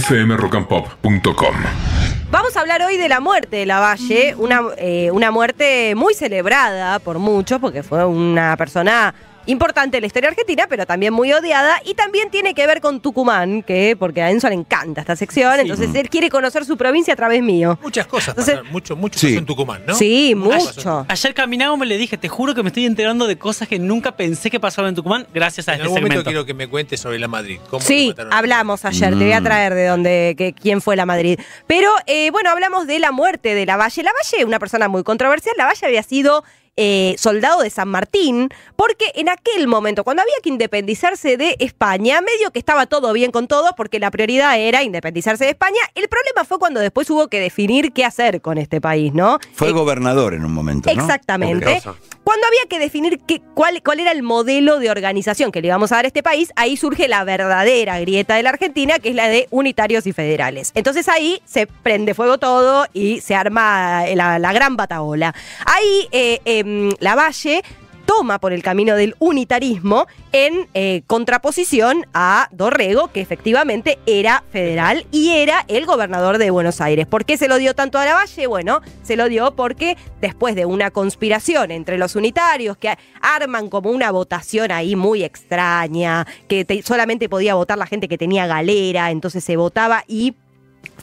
fmrockandpop.com. Vamos a hablar hoy de la muerte de Lavalle, una, eh, una muerte muy celebrada por muchos, porque fue una persona importante en la historia argentina, pero también muy odiada. Y también tiene que ver con Tucumán, que porque a Enzo le encanta esta sección, entonces él quiere conocer su provincia a través mío. Muchas cosas Entonces- mucho, mucho Sí. pasó en Tucumán, ¿no? Sí, mucho. Ayer caminábamos y le dije, te juro que me estoy enterando de cosas que nunca pensé que pasaban en Tucumán gracias a En este algún momento quiero que me cuentes sobre la Madrid. ¿Cómo Sí, hablamos ayer, te voy a traer de dónde, que, quién fue la Madrid. Pero eh, bueno, hablamos de la muerte de Lavalle. Lavalle, una persona muy controversial, Lavalle había sido eh, soldado de San Martín, porque en aquel momento, cuando había que independizarse de España, medio que estaba todo bien con todos, porque la prioridad era independizarse de España. El problema fue cuando después hubo que definir qué hacer con este país, ¿no? Fue Eh, gobernador en un momento, ¿no? Exactamente. Cuando había que definir qué- cuál, cuál era el modelo de organización que le íbamos a dar a este país, ahí surge la verdadera grieta de la Argentina, que es la de unitarios y federales. Entonces ahí se prende fuego todo y se arma la, la gran bataola. Ahí eh, em, Lavalle toma por el camino del unitarismo en eh, contraposición a Dorrego, que efectivamente era federal y era el gobernador de Buenos Aires. ¿Por qué se lo dio tanto a Lavalle? Bueno, se lo dio porque después de una conspiración entre los unitarios que arman como una votación ahí muy extraña, que te- solamente podía votar la gente que tenía galera, entonces se votaba y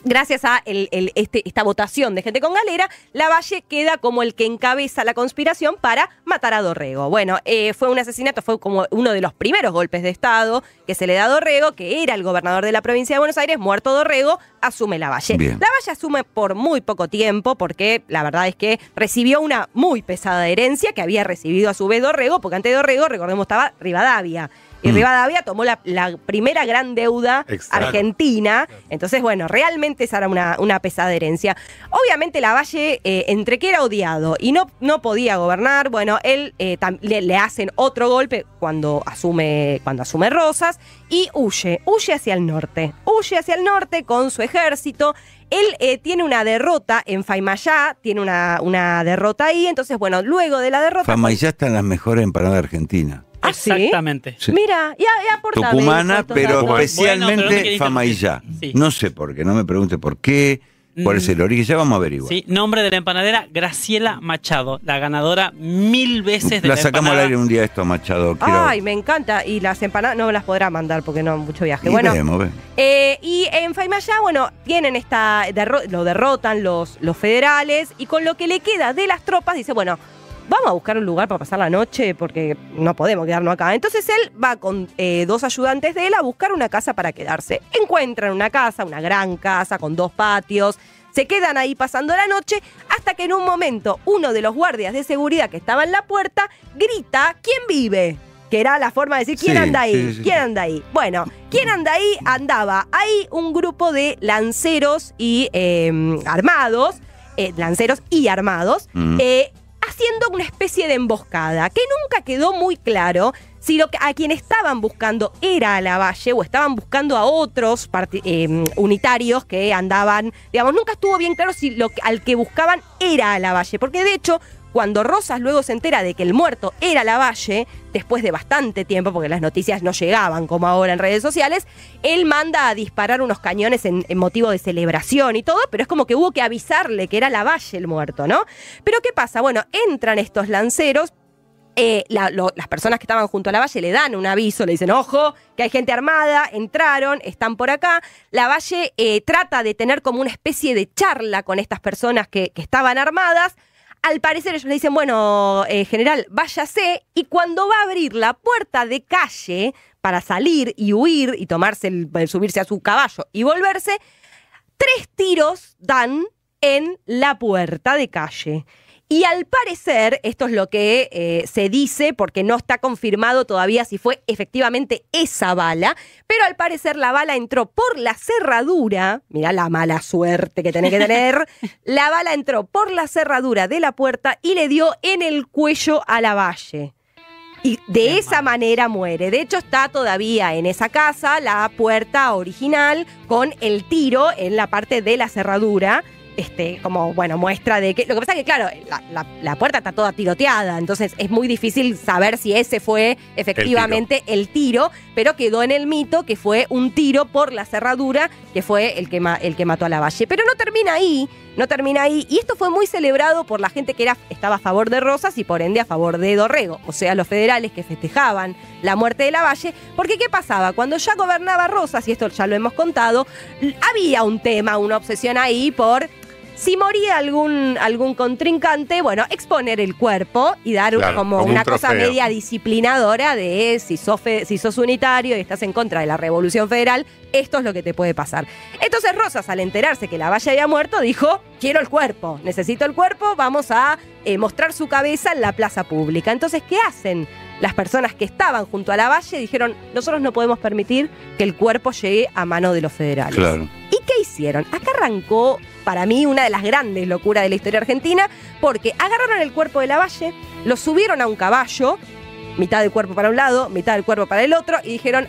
gracias a el- el- este- esta votación de gente con galera, Lavalle queda como el que encabeza la conspiración para matar a Dorrego. Bueno, eh, fue un asesinato, fue como uno de los primeros golpes de Estado que se le da a Dorrego, que era el gobernador de la provincia de Buenos Aires, muerto Dorrego, asume Lavalle. Bien. Lavalle asume por muy poco tiempo, porque la verdad es que recibió una muy pesada herencia que había recibido a su vez Dorrego, porque antes de Dorrego, recordemos, estaba Rivadavia. Y Mm. Rivadavia tomó la, la primera gran deuda Exacto. argentina. Entonces, bueno, realmente esa era una, una pesada herencia. Obviamente Lavalle, eh, entre que era odiado y no, no podía gobernar, bueno, él eh, le, le hacen otro golpe cuando asume, cuando asume Rosas y huye, huye hacia el norte. Huye hacia el norte con su ejército. Él eh, tiene una derrota en Faimayá, tiene una, una derrota ahí. Entonces, bueno, luego de la derrota. Famayá está en las mejores empanadas argentinas. ¿Ah, sí? Exactamente. Sí. Mira, ya, ya aportame Tucumana, pero datos. Bueno, pero especialmente no. Sí. No sé por qué, no me pregunte por qué, cuál es Mm. el origen, ya vamos a averiguar. Sí, nombre de la empanadera, Graciela Machado, la ganadora mil veces de La la, sacamos al aire un día esto, Machado. Quiero... Ay, me encanta. Y las empanadas no me las podrá mandar porque no, mucho viaje. Y bueno, vemos, ve. eh, y en Faimayá, bueno, tienen esta. derro- lo derrotan los, los federales. Y con lo que le queda de las tropas, dice, bueno. Vamos a buscar un lugar para pasar la noche porque no podemos quedarnos acá. Entonces él va con eh, dos ayudantes de él a buscar una casa para quedarse. Encuentran una casa, una gran casa con dos patios. Se quedan ahí pasando la noche hasta que en un momento uno de los guardias de seguridad que estaba en la puerta grita, ¿quién vive? Que era la forma de decir, ¿quién Sí, anda ahí? sí, sí, ¿Quién anda ahí? Bueno, ¿quién anda ahí? Andaba ahí un grupo de lanceros y eh, armados, eh, lanceros y armados, Mm. eh, haciendo una especie de emboscada, que nunca quedó muy claro si lo que, a quien estaban buscando era a Lavalle o estaban buscando a otros eh, unitarios que andaban, digamos, nunca estuvo bien claro si lo que- al que buscaban era a Lavalle, porque de hecho, cuando Rosas luego se entera de que el muerto era Lavalle, después de bastante tiempo, porque las noticias no llegaban como ahora en redes sociales, él manda a disparar unos cañones en, motivo de celebración y todo, pero es como que hubo que avisarle que era Lavalle el muerto, ¿no? Pero ¿qué pasa? Bueno, entran estos lanceros, eh, la- las personas que estaban junto a la valle le dan un aviso, le dicen, ojo, que hay gente armada, entraron, están por acá. La valle eh, trata de tener como una especie de charla con estas personas que estaban armadas. Al parecer ellos le dicen, bueno, eh, general, váyase. Y cuando va a abrir la puerta de calle para salir y huir y tomarse el, subirse a su caballo y volverse, tres tiros dan en la puerta de calle. Y al parecer, esto es lo que eh, se dice, porque no está confirmado todavía si fue efectivamente esa bala, pero al parecer la bala entró por la cerradura, mirá la mala suerte que tenés que tener, la bala entró por la cerradura de la puerta y le dio en el cuello a la valle. Y de esa manera muere. De hecho, está todavía en esa casa la puerta original con el tiro en la parte de la cerradura. Este, como, bueno, muestra de que. Lo que pasa es que, claro, la, la- la puerta está toda tiroteada, entonces es muy difícil saber si ese fue efectivamente el tiro, pero quedó en el mito que fue un tiro por la cerradura, que fue el que, ma- el que mató a la valle. Pero no termina ahí, no termina ahí. Y esto fue muy celebrado por la gente que era, estaba a favor de Rosas y por ende a favor de Dorrego, o sea, los federales que festejaban la muerte de la valle. Porque, ¿qué pasaba? Cuando ya gobernaba Rosas, y esto ya lo hemos contado, había un tema, una obsesión ahí por si moría algún, algún contrincante, bueno, exponer el cuerpo y dar Claro, como, como un una cosa media disciplinadora de si sos, fe- si sos unitario y estás en contra de la revolución federal, esto es lo que te puede pasar. Entonces Rosas, al enterarse que la valle había muerto, dijo, quiero el cuerpo, necesito el cuerpo, vamos a eh, mostrar su cabeza en la plaza pública. Entonces, ¿qué hacen? Las personas que estaban junto a la valle dijeron, nosotros no podemos permitir que el cuerpo llegue a mano de los federales. Claro. ¿Y qué hicieron? Acá arrancó, para mí, una de las grandes locuras de la historia argentina, porque agarraron el cuerpo de la valle, lo subieron a un caballo, mitad del cuerpo para un lado, mitad del cuerpo para el otro, y dijeron,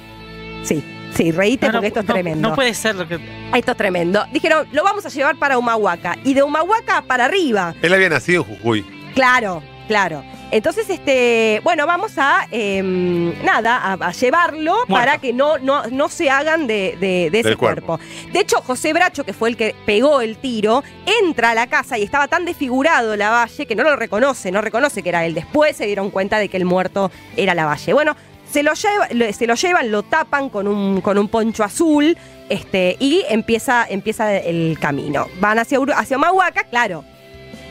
sí, sí, reíte No, no, porque esto es no- tremendo. No puede ser lo que. Esto es tremendo. Dijeron, lo vamos a llevar para Humahuaca, y de Humahuaca para arriba. Él había nacido en Jujuy. Claro, claro. Entonces, este, bueno, vamos a em, nada, a, a llevarlo para que no, no, no se hagan de, de- de ese Del cuerpo. cuerpo. De hecho, José Bracho, que fue el que pegó el tiro, entra a la casa y estaba tan desfigurado la valle que no lo reconoce, no reconoce que era él. Después se dieron cuenta de que el muerto era la valle. Bueno, se lo, lleva- se lo llevan, lo tapan con un, con un poncho azul este, y empieza, empieza el camino. Van hacia, Uru- hacia Humahuaca, claro.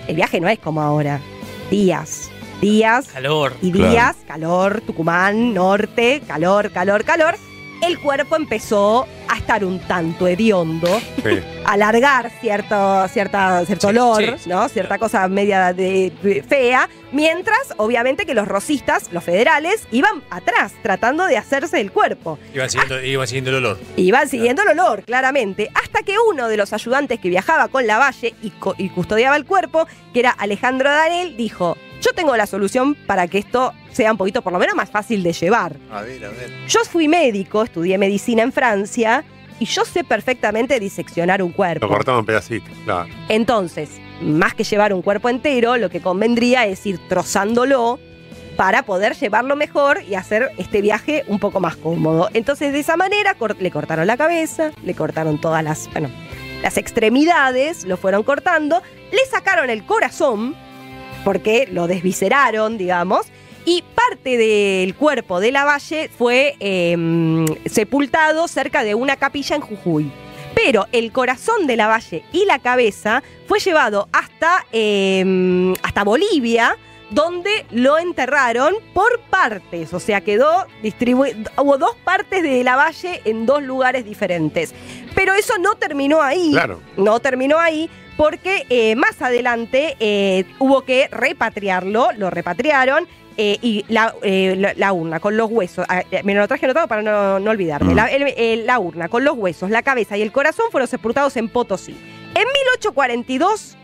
El viaje no es como ahora. Días, días Calor. y Claro. días, calor, Tucumán, norte, calor, calor, calor. El cuerpo empezó a estar un tanto hediondo, Sí. a alargar cierto, cierta, cierto Sí, olor, sí, ¿no? Cierta cosa media de, de- fea. Mientras, obviamente, que los rosistas, los federales, iban atrás, tratando de hacerse el cuerpo. Iban siguiendo, iban siguiendo el olor. Iban siguiendo el olor, claramente, hasta que uno de los ayudantes que viajaba con la valle y, co- y custodiaba el cuerpo, que era Alejandro Danel, dijo, yo tengo la solución para que esto sea un poquito, por lo menos, más fácil de llevar. A ver, a ver. Yo fui médico, estudié medicina en Francia, y yo sé perfectamente diseccionar un Lo cuerpo. cortaban pedacitos, claro. Entonces, más que llevar un cuerpo entero, lo que convendría es ir trozándolo para poder llevarlo mejor y hacer este viaje un poco más cómodo. Entonces, de esa manera le cortaron la cabeza, le cortaron todas las, bueno, las extremidades, lo fueron cortando, le sacaron el corazón, porque lo desvisceraron, digamos, y parte del cuerpo de la valle fue eh, sepultado cerca de una capilla en Jujuy. Pero el corazón de la valle y la cabeza fue llevado hasta, eh, hasta Bolivia, donde lo enterraron por partes. O sea, quedó distribuido. Hubo dos partes de la valle en dos lugares diferentes. Pero eso no terminó ahí. Claro. No terminó ahí. Porque eh, más adelante eh, hubo que repatriarlo, lo repatriaron eh, y la, la- la urna con los huesos, ah, me lo traje anotado para no, no olvidarme, Mm. la, el- el- la urna con los huesos, la cabeza y el corazón fueron sepultados en Potosí. En 1842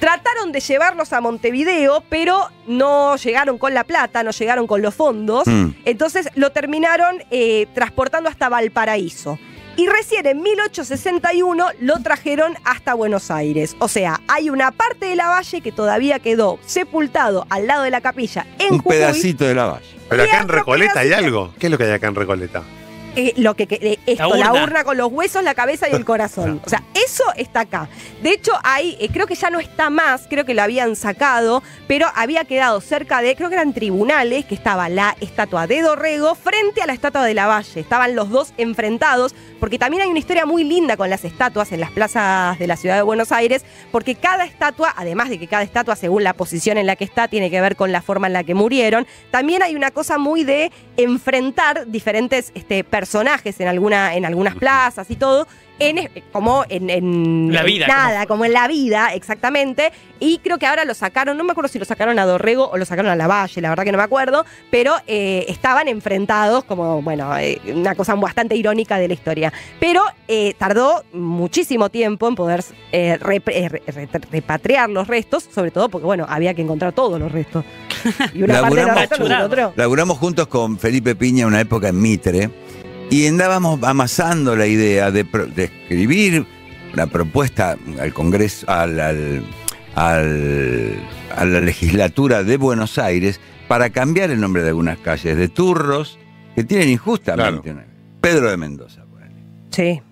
trataron de llevarlos a Montevideo, pero no llegaron con la plata, no llegaron con los fondos, Mm. entonces lo terminaron eh, transportando hasta Valparaíso. Y recién en 1861 lo trajeron hasta Buenos Aires. O sea, hay una parte de la valle que todavía quedó sepultado al lado de la capilla en Un Jujuy. pedacito de la valle. Pero acá en Recoleta hay algo. ¿Qué es lo que hay acá en Recoleta? Eh, lo que, eh, esto, La la urna. con los huesos, la cabeza y el corazón. O sea, eso está acá. De hecho, hay, eh, creo que ya no está más, creo que lo habían sacado, pero había quedado cerca de, creo que eran tribunales, que estaba la estatua de Dorrego frente a la estatua de la Valle. Estaban los dos enfrentados, porque también hay una historia muy linda con las estatuas en las plazas de la ciudad de Buenos Aires, porque cada estatua, además de que cada estatua, según la posición en la que está, tiene que ver con la forma en la que murieron, también hay una cosa muy de enfrentar diferentes este, personajes en, alguna, en algunas plazas y todo. En, como en, en- La en vida, nada, como en la vida, exactamente. Y creo que ahora lo sacaron, no me acuerdo si lo sacaron a Dorrego o lo sacaron a La Valle, la verdad que no me acuerdo, pero eh, estaban enfrentados como, bueno, eh, una cosa bastante irónica de la historia. Pero eh, tardó muchísimo tiempo en poder eh, rep- eh, re- re- repatriar los restos, sobre todo porque, bueno, había que encontrar todos los restos. Y una parte de los restos no encontró. Laburamos juntos con Felipe Piña una época en Mitre y andábamos amasando la idea de, pro- de escribir una propuesta al Congreso, al, al- al- a la legislatura de Buenos Aires para cambiar el nombre de algunas calles de turros que tienen injustamente. una- Pedro de Mendoza, ponele. Sí,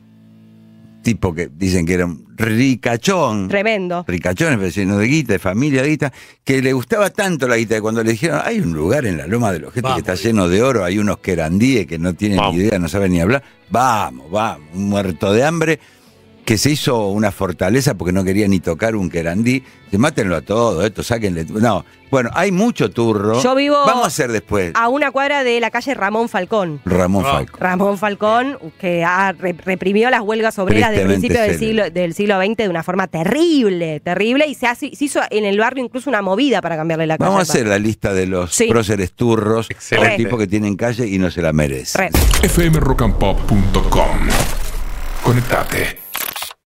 tipo que dicen que era un ricachón. tremendo. Ricachones, vecinos de guita, de familia de guita, que le gustaba tanto la guita que cuando le dijeron, hay un lugar en la Loma de los Gente que está lleno de oro, hay unos querandíes que no tienen Vamos. ni idea, no saben ni hablar, vamos, vamos, un muerto de hambre que se hizo una fortaleza porque no quería ni tocar un querandí, se mátenlo a todos, esto, sáquenle. No, bueno, hay mucho turro. Yo vivo Vamos a hacer después. A una cuadra de la calle Ramón Falcón. Ramón Ah. Falco. Ramón Falcón, que ha re- reprimió las huelgas obreras del principio del siglo, del siglo XX de una forma terrible, terrible, y se, hace- se hizo en el barrio incluso una movida para cambiarle la calle. Vamos a hacer la lista de los Sí. próceres turros, Excelente. los tipos que tienen calle y no se la merecen. Re. fmrockandpop.com. Conectate.